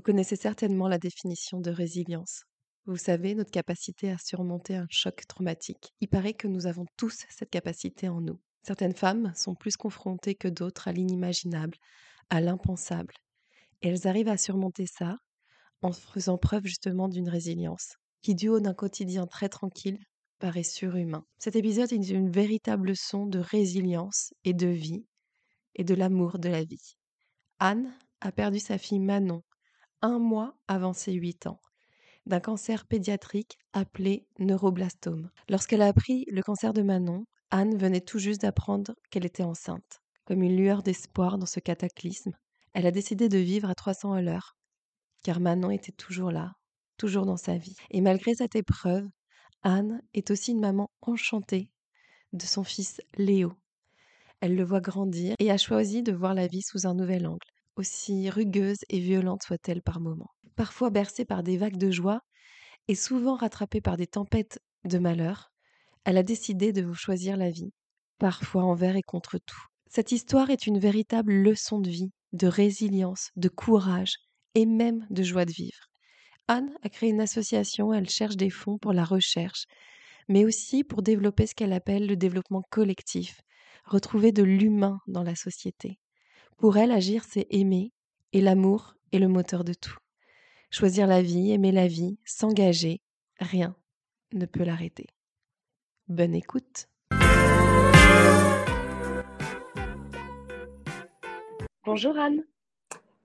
Vous connaissez certainement la définition de résilience. Vous savez, notre capacité à surmonter un choc traumatique. Il paraît que nous avons tous cette capacité en nous. Certaines femmes sont plus confrontées que d'autres à l'inimaginable, à l'impensable. Et elles arrivent à surmonter ça en faisant preuve justement d'une résilience, qui du haut d'un quotidien très tranquille paraît surhumain. Cet épisode est une véritable leçon de résilience et de vie, et de l'amour de la vie. Anne a perdu sa fille Manon un mois avant ses huit ans d'un cancer pédiatrique appelé neuroblastome. Lorsqu'elle a appris le cancer de Manon, Anne venait tout juste d'apprendre qu'elle était enceinte. Comme une lueur d'espoir dans ce cataclysme, elle a décidé de vivre à 300 à l'heure, car Manon était toujours là, toujours dans sa vie. Et malgré cette épreuve, Anne est aussi une maman enchantée de son fils Léo. Elle le voit grandir et a choisi de voir la vie sous un nouvel angle, aussi rugueuse et violente soit-elle par moments. Parfois bercée par des vagues de joie et souvent rattrapée par des tempêtes de malheur, elle a décidé de vous choisir la vie, parfois envers et contre tout. Cette histoire est une véritable leçon de vie de résilience, de courage et même de joie de vivre. Anne a créé une association, elle cherche des fonds pour la recherche, mais aussi pour développer ce qu'elle appelle le développement collectif, retrouver de l'humain dans la société. Pour elle, agir, c'est aimer, et l'amour est le moteur de tout. Choisir la vie, aimer la vie, s'engager, rien ne peut l'arrêter. Bonne écoute. Bonjour Anne.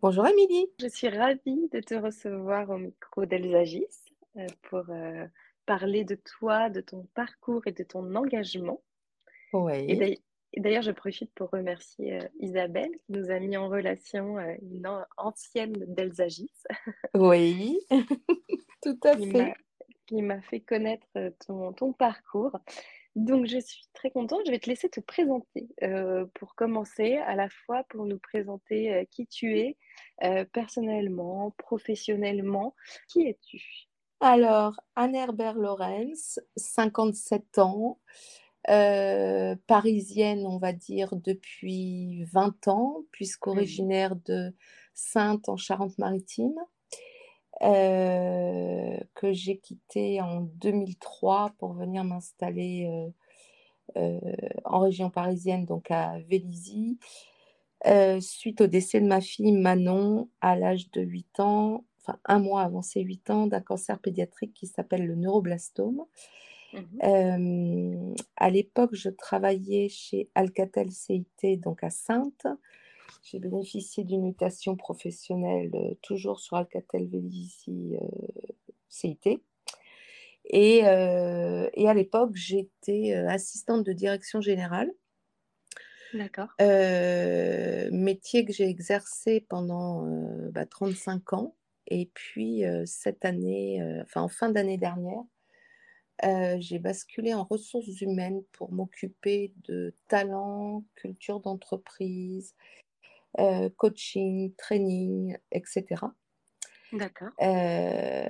Bonjour Amélie. Je suis ravie de te recevoir au micro d'Elsagis euh, pour euh, parler de toi, de ton parcours et de ton engagement. Oui. Et d'ailleurs, je profite pour remercier euh, Isabelle qui nous a mis en relation une ancienne d'Elsagis. Oui, tout à fait. Qui m'a fait connaître ton, ton parcours. Donc, je suis très contente. Je vais te laisser te présenter euh, pour commencer, à la fois pour nous présenter euh, qui tu es euh, personnellement, professionnellement. Qui es-tu? Alors, Anne Herbert Lorenz, 57 ans, parisienne, on va dire, depuis 20 ans, puisqu'originaire de Sainte en Charente-Maritime. Euh, que j'ai quitté en 2003 pour venir m'installer euh, euh, en région parisienne, donc à Vélizy, suite au décès de ma fille Manon à l'âge de 8 ans, enfin un mois avant ses 8 ans, d'un cancer pédiatrique qui s'appelle le neuroblastome. Mmh à l'époque, je travaillais chez Alcatel CIT, donc à Sainte. J'ai bénéficié d'une mutation professionnelle euh, toujours sur Alcatel Vélizy euh, CIT. Et, euh, et, à l'époque, j'étais assistante de direction générale. D'accord. métier que j'ai exercé pendant 35 bah, ans. Et puis, cette année, enfin en fin d'année dernière, j'ai basculé en ressources humaines pour m'occuper de talents, culture d'entreprise euh, coaching, training, etc. D'accord. Euh,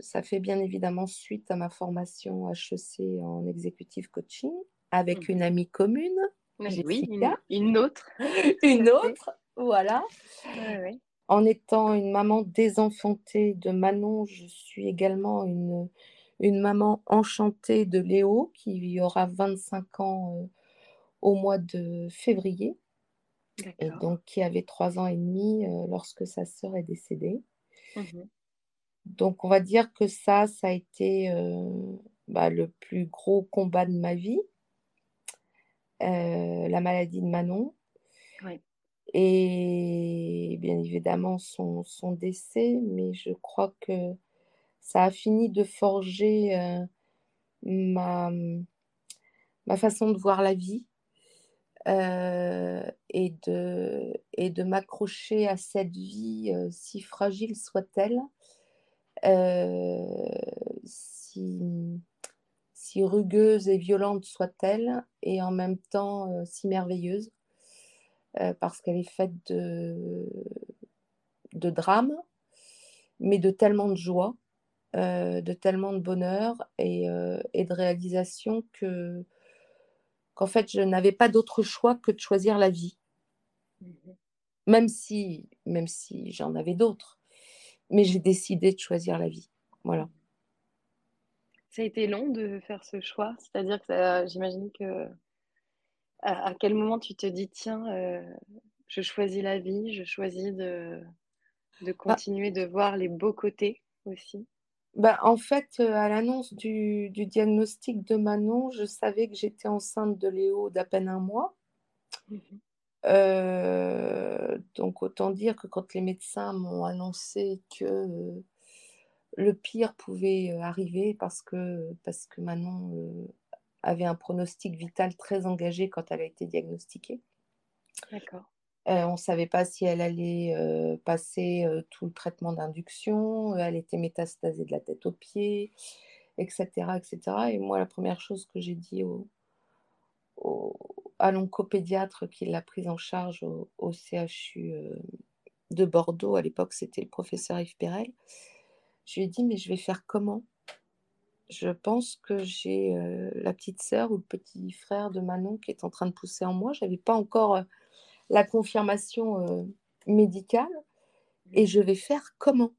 ça fait bien évidemment suite à ma formation HEC en exécutif coaching avec une mmh. amie commune. Oui, une, autre. une autre, voilà. En étant une maman désenfantée de Manon, je suis également une, une maman enchantée de Léo qui aura 25 ans euh, au mois de février et donc qui avait trois ans et demi euh, lorsque sa sœur est décédée. Mmh donc on va dire que ça, ça a été euh, bah, le plus gros combat de ma vie, euh, la maladie de Manon. Et bien évidemment son, son, décès, mais je crois que ça a fini de forger ma, ma façon de voir la vie et de, et de m'accrocher à cette vie, si fragile soit-elle, si, si rugueuse et violente soit-elle, et en même temps si merveilleuse, parce qu'elle est faite de, de drames, mais de tellement de joie, de tellement de bonheur et, et de réalisation que qu'en fait, je n'avais pas d'autre choix que de choisir la vie. Mmh même si, même si j'en avais d'autres. Mais j'ai décidé de choisir la vie. Voilà. Ça a été long de faire ce choix? C'est-à-dire que j'imagine que. À, quel moment tu te dis, tiens, euh, je choisis la vie, je choisis de, de bah continuer de voir les beaux côtés aussi? Bah, en fait, euh, à l'annonce du, diagnostic de Manon, je savais que j'étais enceinte de Léo d'à peine un mois. Mmh euh, donc autant dire que quand les médecins m'ont annoncé que euh, le pire pouvait arriver parce que, parce que Manon avait un pronostic vital très engagé quand elle a été diagnostiquée. D'accord. On ne savait pas si elle allait passer tout le traitement d'induction, elle était métastasée de la tête aux pieds, etc., etc. Et moi, la première chose que j'ai dit au, à l'oncopédiatre qui l'a prise en charge au, CHU de Bordeaux, à l'époque c'était le professeur Yves Perel, je lui ai dit mais je vais faire comment? Je pense que j'ai la petite sœur ou le petit frère de Manon qui est en train de pousser en moi. Je n'avais pas encore la confirmation médicale et je vais faire comment?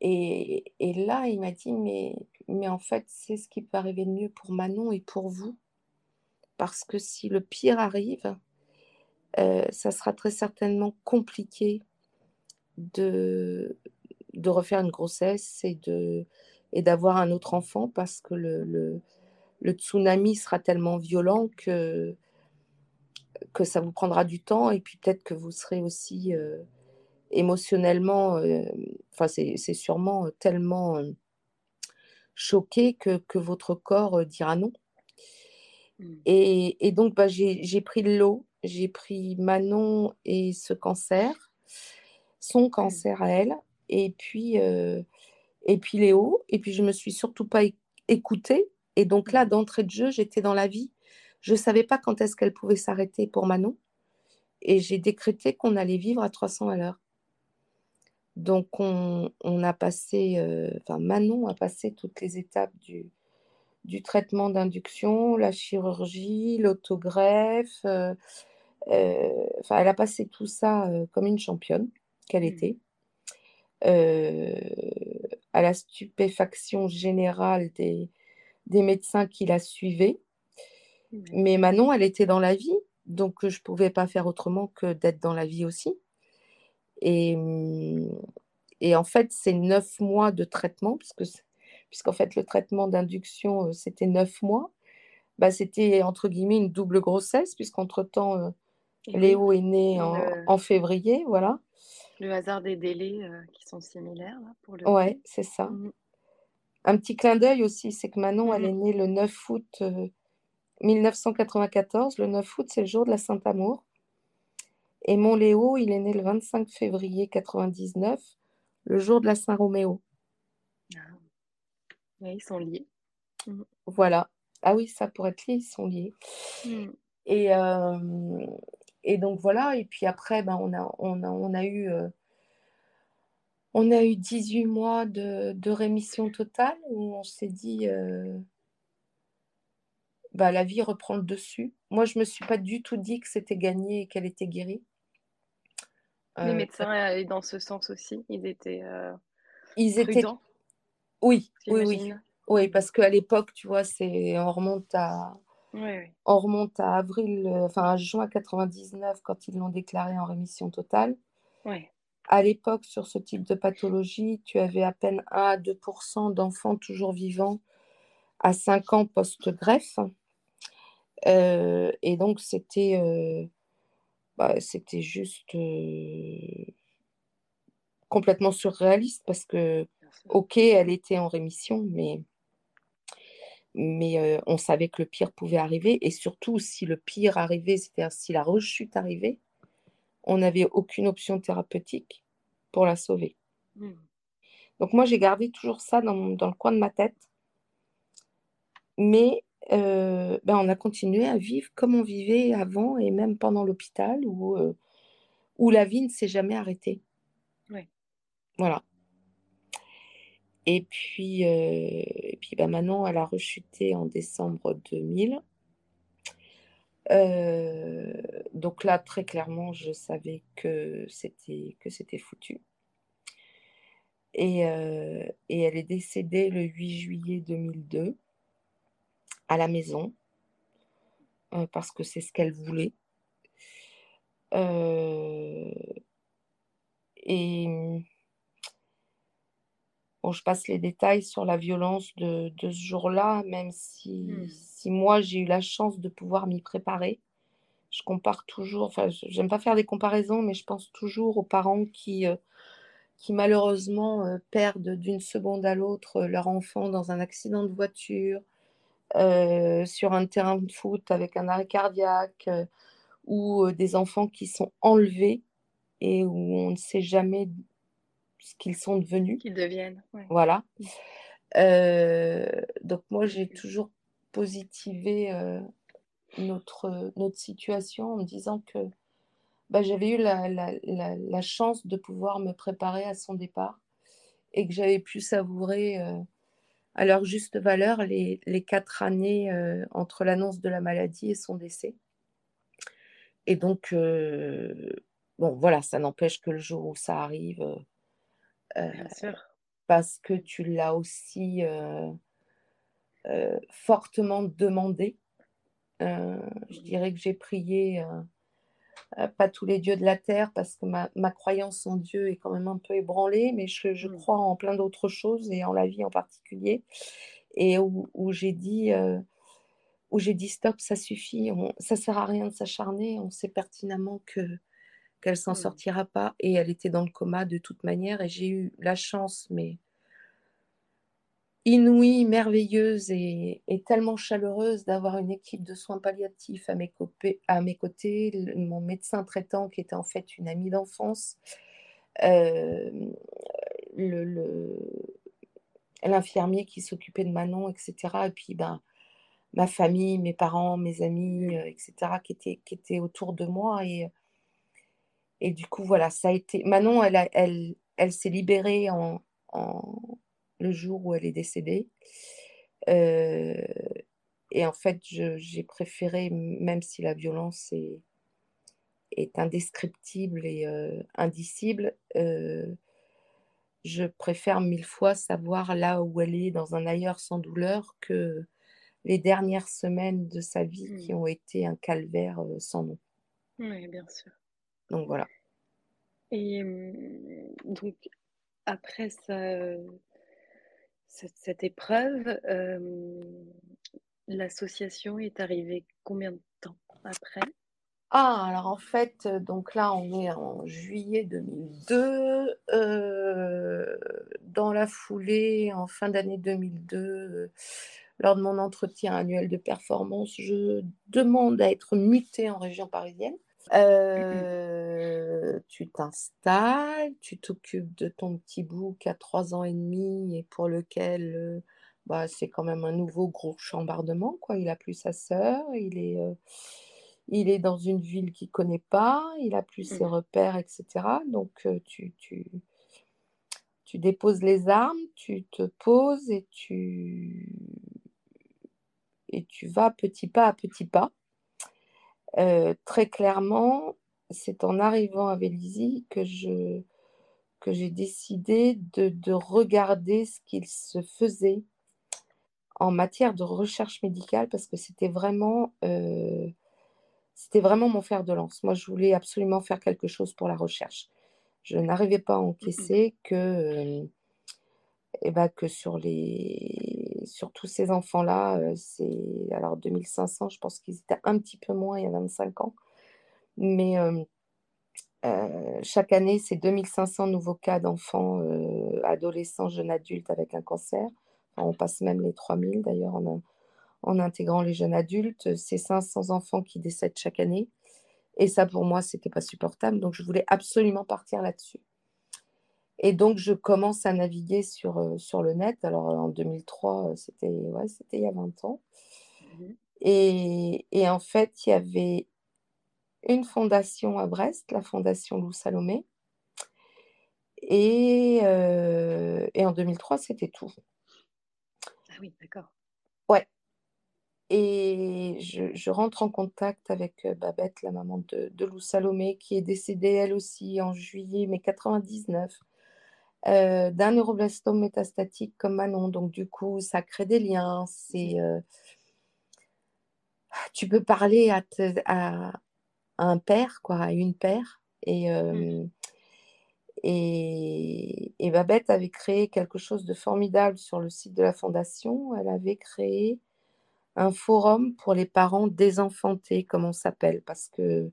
Et, là, il m'a dit, mais, mais en fait, c'est ce qui peut arriver de mieux pour Manon et pour vous. Parce que si le pire arrive, ça sera très certainement compliqué de, de refaire une grossesse et de et d'avoir un autre enfant parce que le, le, tsunami sera tellement violent que que ça vous prendra du temps et puis peut-être que vous serez aussi euh, émotionnellement, euh, enfin c'est sûrement tellement euh, choqué que, que, votre corps dira non. Mmh. Et, et, donc bah, j'ai pris l'eau, j'ai pris Manon et ce cancer, son mmh. cancer à elle, et puis, et puis Léo, et puis je me suis surtout pas écoutée. Et donc là, mmh. d'entrée de jeu, j'étais dans la vie je ne savais pas quand est-ce qu'elle pouvait s'arrêter pour Manon. Et j'ai décrété qu'on allait vivre à 300 à l'heure. Donc, on, a passé, euh, enfin, Manon a passé toutes les étapes du, du traitement d'induction, la chirurgie, l'autogreffe. Euh, euh, enfin, elle a passé tout ça comme une championne qu'elle mmh. était. à la stupéfaction générale des, des médecins qui la suivaient. Mais Manon, elle était dans la vie, donc je ne pouvais pas faire autrement que d'être dans la vie aussi. Et, et en fait, c'est neuf mois de traitement, puisque, puisqu'en fait, le traitement d'induction, c'était neuf mois. Bah, c'était entre guillemets une double grossesse, puisqu'entre-temps, Léo est né en, février, voilà. Le hasard des délais qui sont similaires là, pour le. Ouais, c'est ça. Mmh. Un petit clin d'œil aussi, c'est que Manon, elle mmh est née le 9 août 1994, le 9 août, c'est le jour de la Saint-Amour. Et mon Léo, il est né le 25 février 99, le jour de la Saint-Roméo. Ah. ils sont liés. Mmh. Voilà. Ah oui, ça pourrait être lié, ils sont liés. Mmh. Et, euh, et donc voilà, et puis après, ben, on, a, on, a, on a eu... Euh, on a eu 18 mois de, rémission totale où on s'est dit, euh, bah, la vie reprend le dessus. Moi, je ne me suis pas du tout dit que c'était gagné et qu'elle était guérie. Les euh, médecins allaient dans ce sens aussi. Ils étaient euh, ils étaient oui oui oui oui parce qu'à l'époque tu vois c'est on remonte à on remonte à avril euh, enfin à juin 99 quand ils l'ont déclaré en rémission totale à l'époque sur ce type de pathologie tu avais à peine 1 à 2% d'enfants toujours vivants à 5 ans post-greffe et donc, c'était bah, c'était juste complètement surréaliste parce que, ok, elle était en rémission, mais, mais on savait que le pire pouvait arriver et surtout si le pire arrivait, c'est-à-dire si la rechute arrivait, on n'avait aucune option thérapeutique pour la sauver. Mmh. Donc moi, j'ai gardé toujours ça dans, le coin de ma tête. Mais ben, on a continué à vivre comme on vivait avant et même pendant l'hôpital où, où la vie ne s'est jamais arrêtée. Voilà. Et puis, et puis ben Manon, elle a rechuté en décembre 2000. donc là, très clairement, je savais que c'était que c'était foutu. Et, et, elle est décédée le 8 juillet 2002 à la maison parce que c'est ce qu'elle voulait. et bon, je passe les détails sur la violence de, de ce jour-là, même si, mmh. si moi j'ai eu la chance de pouvoir m'y préparer. Je compare toujours, enfin, j'aime pas faire des comparaisons, mais je pense toujours aux parents qui, qui malheureusement euh, perdent d'une seconde à l'autre euh, leur enfant dans un accident de voiture, euh, sur un terrain de foot avec un arrêt cardiaque, ou des enfants qui sont enlevés et où on ne sait jamais ce qu'ils sont devenus. Qu'ils deviennent. Voilà. donc moi, j'ai toujours positivé notre, notre situation en me disant que bah, j'avais eu la, chance de pouvoir me préparer à son départ et que j'avais pu savourer euh, à leur juste valeur les, quatre années euh, entre l'annonce de la maladie et son décès. Et donc, euh, bon, voilà, ça n'empêche que le jour où ça arrive, parce que tu l'as aussi fortement demandé, je dirais que j'ai prié euh, pas tous les dieux de la terre, parce que ma, croyance en Dieu est quand même un peu ébranlée, mais je, mmh. crois en plein d'autres choses et en la vie en particulier. Et où, j'ai dit, euh, où j'ai dit stop, ça suffit, on, ça sert à rien de s'acharner, on sait pertinemment que qu'elle s'en mmh. sortira pas et elle était dans le coma de toute manière et j'ai eu la chance, mais inouïe, merveilleuse et, tellement chaleureuse d'avoir une équipe de soins palliatifs à mes, côtés, mon médecin traitant qui était en fait une amie d'enfance, euh, l'infirmier qui s'occupait de Manon, etc. Et puis ben, ma famille, mes parents, mes amis, euh, etc., qui étaient, qui étaient autour de moi. Et, et du coup, voilà, ça a été. Manon, elle, elle, elle s'est libérée en le jour où elle est décédée. Euh, et en fait, j'ai préféré, même si la violence est, est indescriptible et euh, indicible, euh, je préfère mille fois savoir là où elle est dans un ailleurs sans douleur que les dernières semaines de sa vie qui mmh. ont été un calvaire sans nom. Oui, bien sûr. Donc voilà. Et donc après ça, cette, épreuve, l'association est arrivée combien de temps après? Ah, alors en fait, donc là, on est en juillet 2002. dans la foulée, en fin d'année 2002, lors de mon entretien annuel de performance, je demande à être mutée en région parisienne. Euh, tu t'installes, tu t'occupes de ton petit bout qui a trois ans et demi et pour lequel euh, bah, c'est quand même un nouveau gros chambardement. Quoi. Il a plus sa sœur, il est, euh, il est dans une ville qu'il ne connaît pas, il a plus ses mmh. repères, etc. Donc tu, tu, tu déposes les armes, tu te poses et tu, et tu vas petit pas à petit pas. Euh, très clairement, c'est en arrivant à Vélizy que je que j'ai décidé de, regarder ce qu'il se faisait en matière de recherche médicale parce que c'était vraiment euh, c'était vraiment mon fer de lance. Moi, je voulais absolument faire quelque chose pour la recherche. Je n'arrivais pas à encaisser que euh, eh ben, que sur les sur tous ces enfants-là, euh, c'est alors 2500, je pense qu'ils étaient un petit peu moins il y a 25 ans, mais euh, euh, chaque année, c'est 2500 nouveaux cas d'enfants, adolescents, jeunes adultes avec un cancer. on passe même les 3000 d'ailleurs. A, en intégrant les jeunes adultes. C'est 500 enfants qui décèdent chaque année. Et ça, pour moi, ce n'était pas supportable. Donc, je voulais absolument partir là-dessus. Et donc, je commence à naviguer sur, euh, sur le net. Alors, en 2003, c'était ouais, il y a 20 ans. Mmh et, et, en fait, il y avait une fondation à Brest, la fondation Lou Salomé. Et, euh, et en 2003, c'était tout. Ah oui, d'accord. Ouais. Et je, je, rentre en contact avec euh, Babette, la maman de, de, Lou Salomé, qui est décédée elle aussi en juillet, mais 99, euh, d'un neuroblastome métastatique comme Manon. Donc, du coup, ça crée des liens. C'est, mmh. tu peux parler à, à, un père, quoi, à une père. Et, mmh. et, et, Babette avait créé quelque chose de formidable sur le site de la fondation. Elle avait créé un forum pour les parents désenfantés, comme on s'appelle, parce que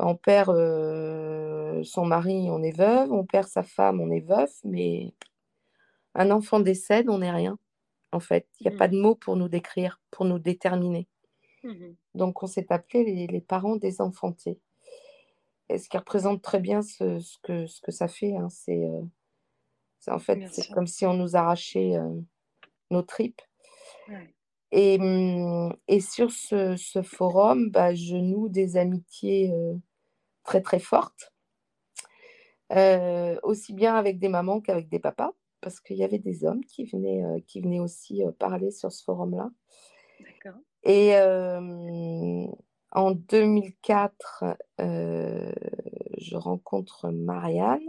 bah, on perd son mari, on est veuve, on perd sa femme, on est veuf, mais un enfant décède, on n'est rien. En fait, il n'y a pas mmh. de mots pour nous décrire, pour nous déterminer. Mmh Donc, on s'est appelé les, parents désenfantés. Et ce qui représente très bien ce, que, ce que ça fait, hein, c'est en fait, c'est comme si on nous arrachait nos tripes. Et, mmh, et, sur ce, ce forum, bah, je noue des amitiés très très fortes, aussi bien avec des mamans qu'avec des papas, parce qu'il y avait des hommes qui venaient, qui venaient aussi parler sur ce forum-là. D'accord. Et en 2004, je rencontre Marianne,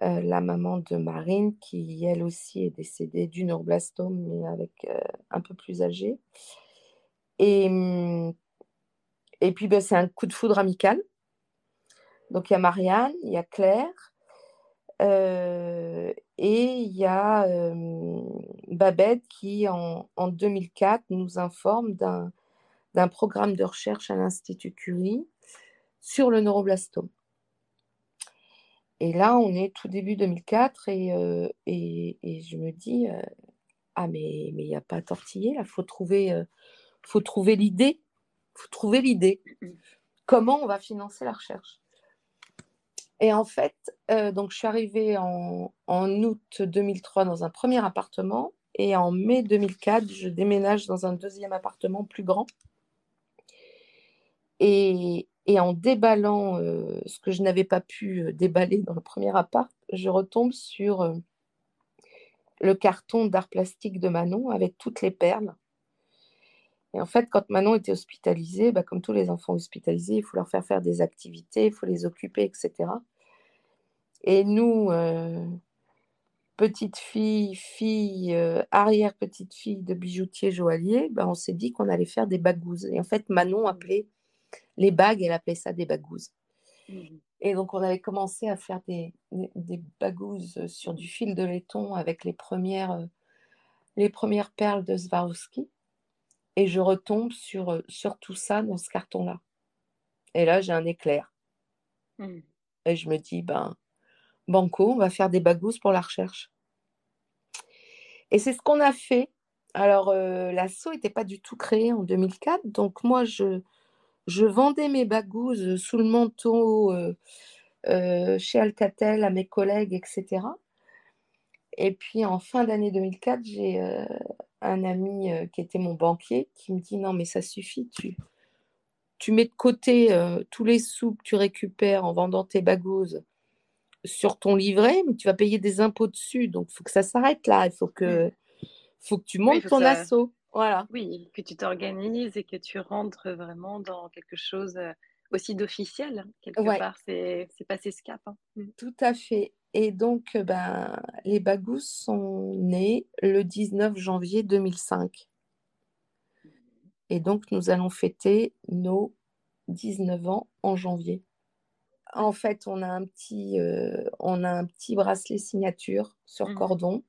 la maman de Marine, qui elle aussi est décédée d'une neuroblastome, mais avec un peu plus âgée. Et, et puis, ben, c'est un coup de foudre amical. Donc, il y a Marianne, il y a Claire, et il y a Babette qui, en, 2004, nous informe d'un programme de recherche à l'Institut Curie sur le neuroblastome. Et là, on est tout début 2004 et, et, je me dis, ah mais il n'y a pas à tortiller, il faut trouver l'idée. Faut trouver l'idée. Comment on va financer la recherche? Et en fait, euh, donc je suis arrivée en, août 2003 dans un premier appartement et en mai 2004, je déménage dans un deuxième appartement plus grand. Et, en déballant euh, ce que je n'avais pas pu euh, déballer dans le premier appart, je retombe sur le carton d'art plastique de Manon avec toutes les perles. Et en fait, quand Manon était hospitalisée, bah, comme tous les enfants hospitalisés, il faut leur faire faire des activités, il faut les occuper, etc. Et nous, euh, petite fille, fille, euh, arrière-petite fille de bijoutier joaillier, ben, on s'est dit qu'on allait faire des bagouzes. Et en fait, Manon mmh. appelait les bagues, elle appelait ça des bagouzes. Mmh. Et donc, on avait commencé à faire des, des, bagouzes sur du fil de laiton avec les premières, euh, les premières perles de Swarovski. Et je retombe sur, sur tout ça dans ce carton-là. Et là, j'ai un éclair. Mmh. Et je me dis, ben, Banco, on va faire des bagouzes pour la recherche. Et c'est ce qu'on a fait. Alors, euh, l'assaut n'était pas du tout créé en 2004, donc moi, je, je vendais mes bagouzes sous le manteau euh, euh, chez Alcatel à mes collègues, etc. Et puis, en fin d'année 2004, j'ai un ami qui était mon banquier qui me dit, non, mais ça suffit, tu, tu mets de côté tous les sous que tu récupères en vendant tes bagouzes sur ton livret, mais tu vas payer des impôts dessus. Donc, il faut que ça s'arrête là. Il faut que, faut que tu montes ton assaut. Voilà. Oui, que tu t'organises et que tu rentres vraiment dans quelque chose euh, aussi d'officiel. Quelque part, c'est passé ce cap. Hein. Tout à fait. Et donc, euh, ben, les Bagous sont nés le 19 janvier 2005. Et donc, nous allons fêter nos 19 ans en janvier en fait, on a un petit, euh, on a un petit bracelet signature sur mmh. cordon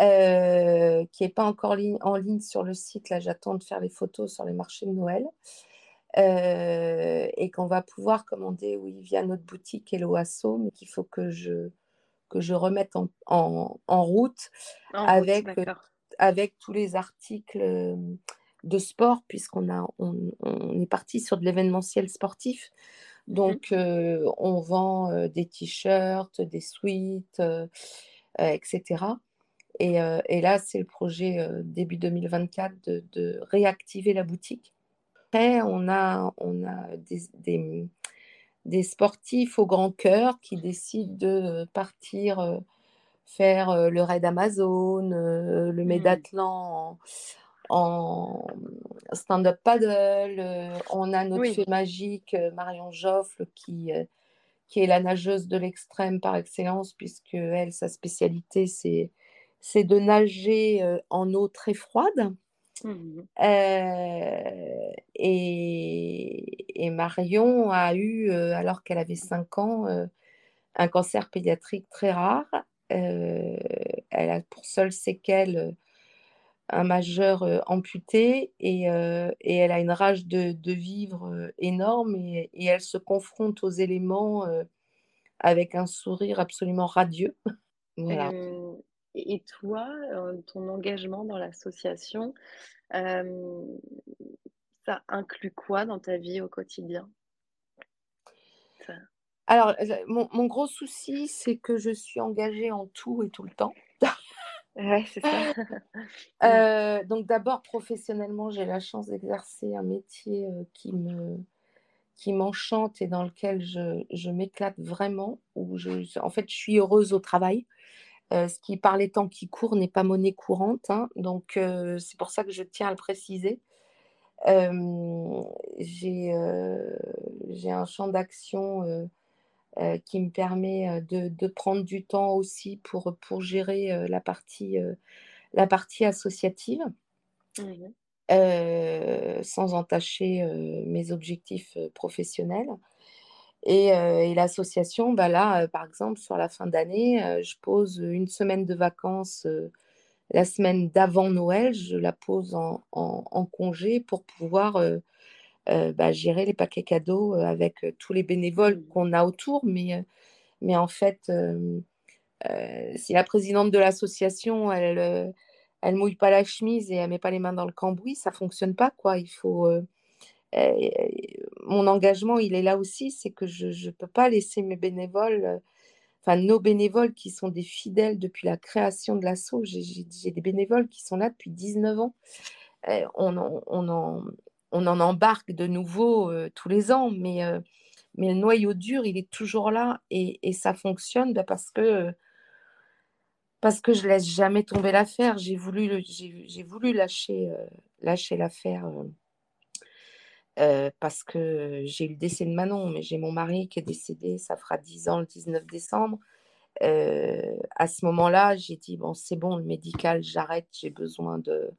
euh, qui n'est pas encore en ligne sur le site. Là, j'attends de faire les photos sur les marchés de Noël. Euh, et qu'on va pouvoir commander oui, via notre boutique Hello Asso, mais qu'il faut que je, que je remette en, en, route avec, avec tous les articles de sport, puisqu'on a, on, est parti sur de l'événementiel sportif. Mmh Donc, on vend des t-shirts, des suites, etc. Et, là, c'est le projet début 2024 de, réactiver la boutique. Après, on a, on a des, des, sportifs au grand cœur qui décident de partir faire le raid Amazon, le mmh. Médathlon en, stand-up paddle. on a notre fée magique, Marion Joffle, qui, qui est la nageuse de l'extrême par excellence, puisque elle, sa spécialité, c'est de nager en eau très froide. Mmh et, Marion a eu, alors qu'elle avait 5 ans, un cancer pédiatrique très rare. elle a pour seule séquelle un majeur amputé et, elle a une rage de, vivre énorme et, elle se confronte aux éléments avec un sourire absolument radieux. voilà. Et toi, ton engagement dans l'association, ça inclut quoi dans ta vie au quotidien? Alors, mon, gros souci, c'est que je suis engagée en tout et tout le temps. ouais, c'est ça. Donc d'abord, professionnellement, j'ai la chance d'exercer un métier qui me qui m'enchante et dans lequel je, je m'éclate vraiment, où je, en fait, je suis heureuse au travail. Euh, ce qui, par les temps qui courent, n'est pas monnaie courante. Hein. donc, euh, c'est pour ça que je tiens à le préciser. j'ai un champ d'action qui me permet de, prendre du temps aussi pour, pour gérer la, partie, la partie associative. Mmh sans entacher mes objectifs professionnels. Et, l'association, bah là, par exemple, sur la fin d'année, je pose une semaine de vacances la semaine d'avant Noël, je la pose en, congé pour pouvoir bah, gérer les paquets cadeaux avec tous les bénévoles mmh. qu'on a autour. Mais, mais en fait, si la présidente de l'association, elle, elle mouille pas la chemise et elle met pas les mains dans le cambouis, ça fonctionne pas. quoi. Il faut mon engagement, il est là aussi, c'est que je ne peux pas laisser mes bénévoles, euh, enfin nos bénévoles qui sont des fidèles depuis la création de l'assaut. J'ai des bénévoles qui sont là depuis 19 ans. on, en, on, en, embarque de nouveau euh, tous les ans, mais, euh, mais le noyau dur, il est toujours là et, ça fonctionne bah, parce que parce que je laisse jamais tomber l'affaire. J'ai voulu, lâcher l'affaire parce que j'ai eu le décès de Manon, mais j'ai mon mari qui est décédé, ça fera 10 ans le 19 décembre. à ce moment-là, j'ai dit bon, c'est bon, le médical, j'arrête, j'ai besoin de.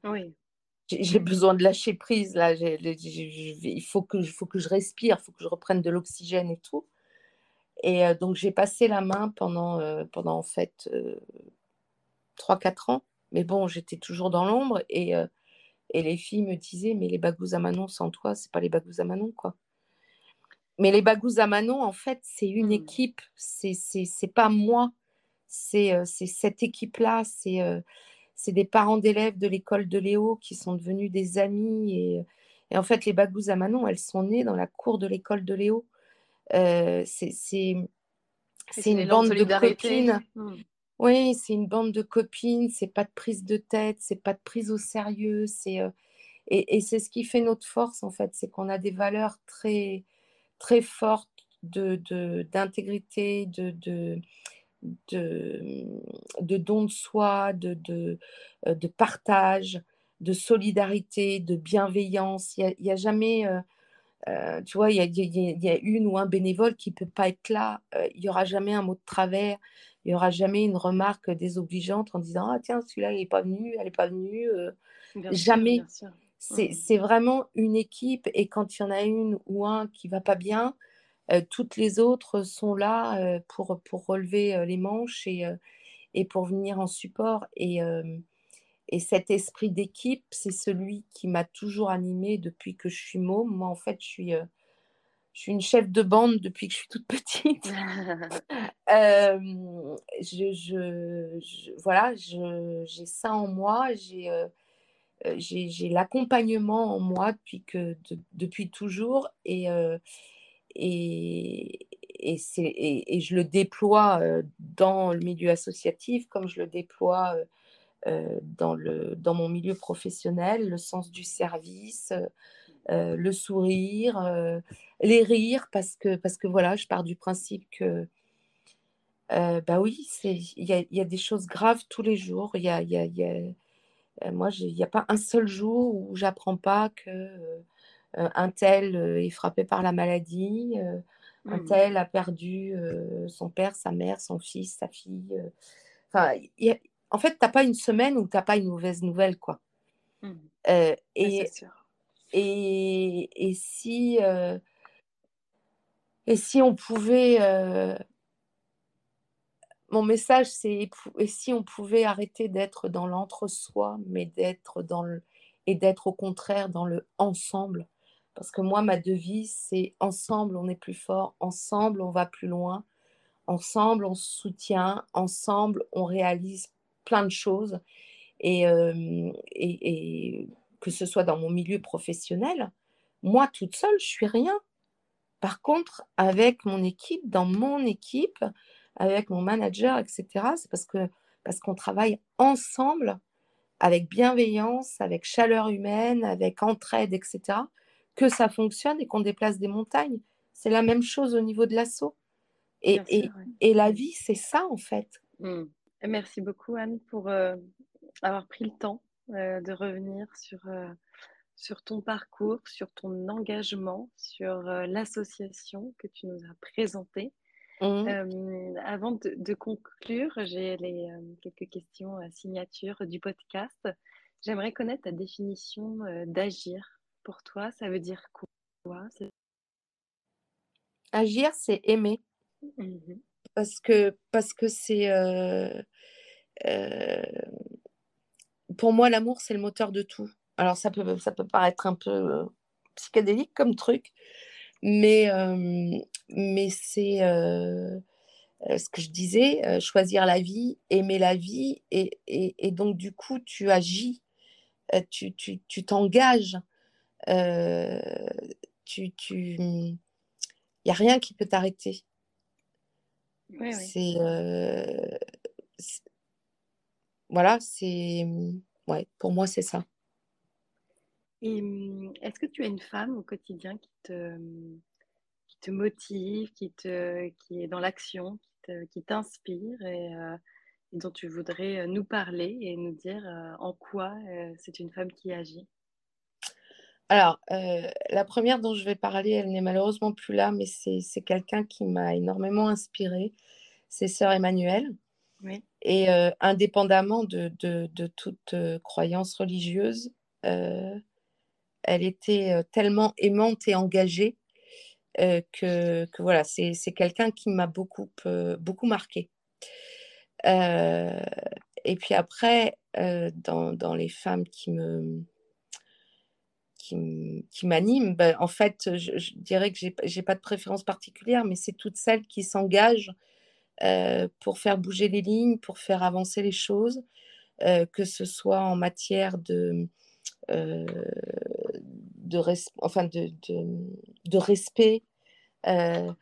J'ai besoin de lâcher prise là. il faut que, faut que je respire, il faut que je reprenne de l'oxygène et tout. Et donc j'ai passé la main pendant, pendant en fait 3-4 ans. Mais bon, j'étais toujours dans l'ombre et et les filles me disaient, mais les bagous à Manon sans toi, c'est pas les bagous à Manon, quoi. Mais les bagous à Manon, en fait, c'est une mmh. équipe, c'est pas moi, c'est euh, cette équipe-là, c'est euh, c'est des parents d'élèves de l'école de Léo qui sont devenus des amis. Et, et, en fait, les bagous à Manon, elles sont nées dans la cour de l'école de Léo. Euh, c'est une bande de copines. Mmh. Oui, c'est une bande de copines, c'est pas de prise de tête, c'est pas de prise au sérieux, c'est et, c'est ce qui fait notre force en fait, c'est qu'on a des valeurs très très fortes de d'intégrité, de, de, de, don de soi, de, de, de partage, de solidarité, de bienveillance. Il n'y a, jamais, tu vois, il y a, une ou un bénévole qui peut pas être là, il n'y aura jamais un mot de travers, il n'y aura jamais une remarque désobligeante en disant Ah, tiens, celui-là, il n'est pas venu, elle n'est pas venue. Euh, jamais. C'est vraiment une équipe et quand il y en a une ou un qui va pas bien, euh, toutes les autres sont là euh, pour, pour relever les manches et, et pour venir en support. Et, et cet esprit d'équipe, c'est celui qui m'a toujours animée depuis que je suis môme. Moi, en fait, je suis, je suis une chef de bande depuis que je suis toute petite. euh, je, je, voilà, j'ai ça en moi, j'ai euh, euh, j'ai l'accompagnement en moi depuis, que, depuis toujours et, euh, et, et, et, et, je le déploie dans le milieu associatif comme je le déploie dans, le, dans mon milieu professionnel, le sens du service, euh, le sourire, euh, les rires, parce que, parce que voilà, je pars du principe que, euh, bah oui, il y a, y a, des choses graves tous les jours. Y a, y a, y a moi, il n'y a pas un seul jour où j'apprends pas que un tel est frappé par la maladie, un mmh. tel a perdu son père, sa mère, son fils, sa fille. Enfin, en fait, tu n'as pas une semaine où tu n'as pas une mauvaise nouvelle, quoi. Mmh. et, sûr. Et, si, euh, et si on pouvait... Euh, mon message, c'est et si on pouvait arrêter d'être dans l'entre-soi, mais d'être dans le... et d'être au contraire dans le ensemble? Parce que moi, ma devise, c'est ensemble, on est plus fort, ensemble, on va plus loin, ensemble, on se soutient, ensemble, on réalise plein de choses. Et, euh, et que ce soit dans mon milieu professionnel, moi toute seule, je suis rien. Par contre, avec mon équipe, dans mon équipe, avec mon manager, etc., c'est parce que parce qu'on travaille ensemble, avec bienveillance, avec chaleur humaine, avec entraide, etc., que ça fonctionne et qu'on déplace des montagnes. C'est la même chose au niveau de l'assaut. Et, et, la vie, c'est ça, en fait. Mmh. Merci beaucoup, Anne, pour euh, avoir pris le temps euh, de revenir sur, euh, sur ton parcours, sur ton engagement, sur euh, l'association que tu nous as présentée. Mmh. avant de, conclure, j'ai les, quelques questions à signature du podcast. J'aimerais connaître ta définition d'agir. Pour toi, ça veut dire quoi? Agir, c'est aimer. Mmh parce que parce que c'est pour moi, l'amour, c'est le moteur de tout. Alors, ça peut, ça peut paraître un peu euh, psychédélique comme truc, mais, euh, mais c'est euh, ce que je disais, choisir la vie, aimer la vie, et, et, donc, du coup, tu agis, tu t'engages, tu, tu, il n'y a rien qui peut t'arrêter. Oui, oui. C'est voilà, c'est ouais, pour moi, c'est ça. Et mmh, est-ce que tu as une femme au quotidien qui te, qui te motive, qui, te, qui est dans l'action, qui t'inspire et, euh, et, dont tu voudrais euh, nous parler et nous dire euh, en quoi c'est une femme qui agit? Alors, la première dont je vais parler, elle n'est malheureusement plus là, mais c'est quelqu'un qui m'a énormément inspirée. C'est Sœur Emmanuelle. Et euh, indépendamment de, toute euh, croyance religieuse, euh, elle était tellement aimante et engagée que, voilà, c'est quelqu'un qui m'a beaucoup, beaucoup marqué. et puis après, dans, les femmes qui me qui, m'animent, ben, en fait, je, je dirais que je n'ai pas de préférence particulière, mais c'est toutes celles qui s'engagent euh, pour faire bouger les lignes, pour faire avancer les choses, euh, que ce soit en matière de, euh, de, enfin de, de, respect, de,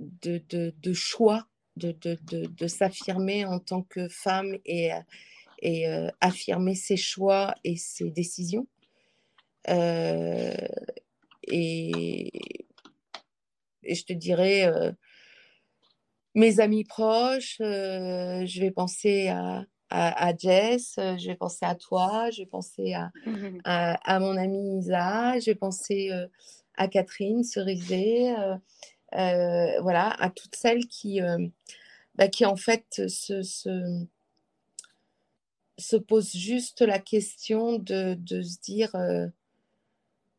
de, choix, de, s'affirmer en tant que femme et, et affirmer ses choix et ses décisions. et je te dirais euh, mes amis proches, euh, je vais penser à, à, Jess, euh, je vais penser à toi, je vais penser à, à, mon amie Isa, je vais penser à Catherine Cerizet, voilà, à toutes celles qui, bah, qui en fait se, se, se, posent juste la question de, de se dire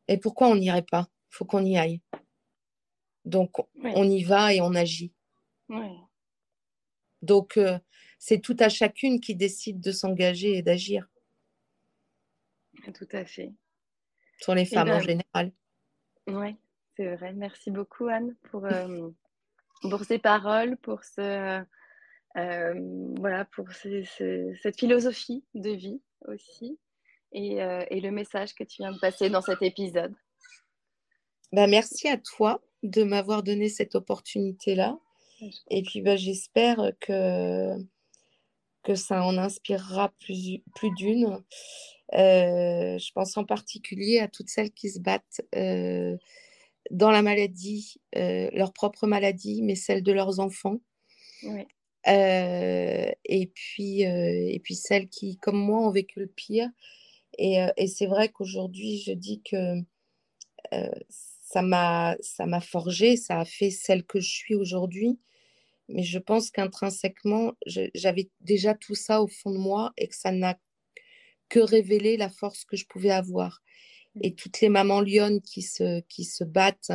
et pourquoi on n'irait pas? Il faut qu'on y aille. Donc, on y va et on agit. Donc, euh, c'est tout à chacune qui décide de s'engager et d'agir. Tout à fait. Sur les femmes en ben, général. Oui, c'est vrai. Merci beaucoup, Anne, pour, euh, pour ces paroles, pour, ce, euh, voilà, pour cette philosophie de vie aussi et, et, le message que tu viens de passer dans cet épisode. Bah, merci à toi de m'avoir donné cette opportunité-là. Et puis bah, j'espère que, que ça en inspirera plus, plus d'une. Euh, je pense en particulier à toutes celles qui se battent euh, dans la maladie, euh, leur propre maladie, mais celle de leurs enfants. et, puis, et puis celles qui, comme moi, ont vécu le pire. Et, et c'est vrai qu'aujourd'hui, je dis que ça m'a forgé, ça a fait celle que je suis aujourd'hui. Mais je pense qu'intrinsèquement, j'avais déjà tout ça au fond de moi et que ça n'a que révéler la force que je pouvais avoir. Mmh. Et toutes les mamans lionnes qui se, qui se battent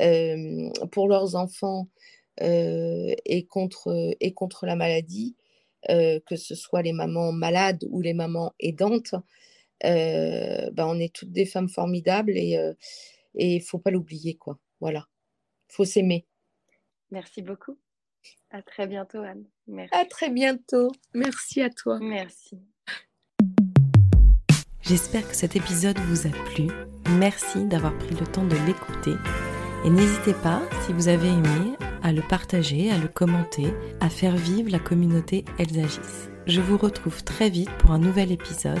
euh, pour leurs enfants euh, et, contre, et contre la maladie, euh, que ce soit les mamans malades ou les mamans aidantes, ben on est toutes des femmes formidables et il ne faut pas l'oublier. quoi. Voilà, il faut s'aimer. Merci beaucoup. À très bientôt, Anne. Merci. À très bientôt. Merci à toi. Merci. J'espère que cet épisode vous a plu. Merci d'avoir pris le temps de l'écouter. Et n'hésitez pas, si vous avez aimé, à le partager, à le commenter, à faire vivre la communauté Elsagis. Je vous retrouve très vite pour un nouvel épisode.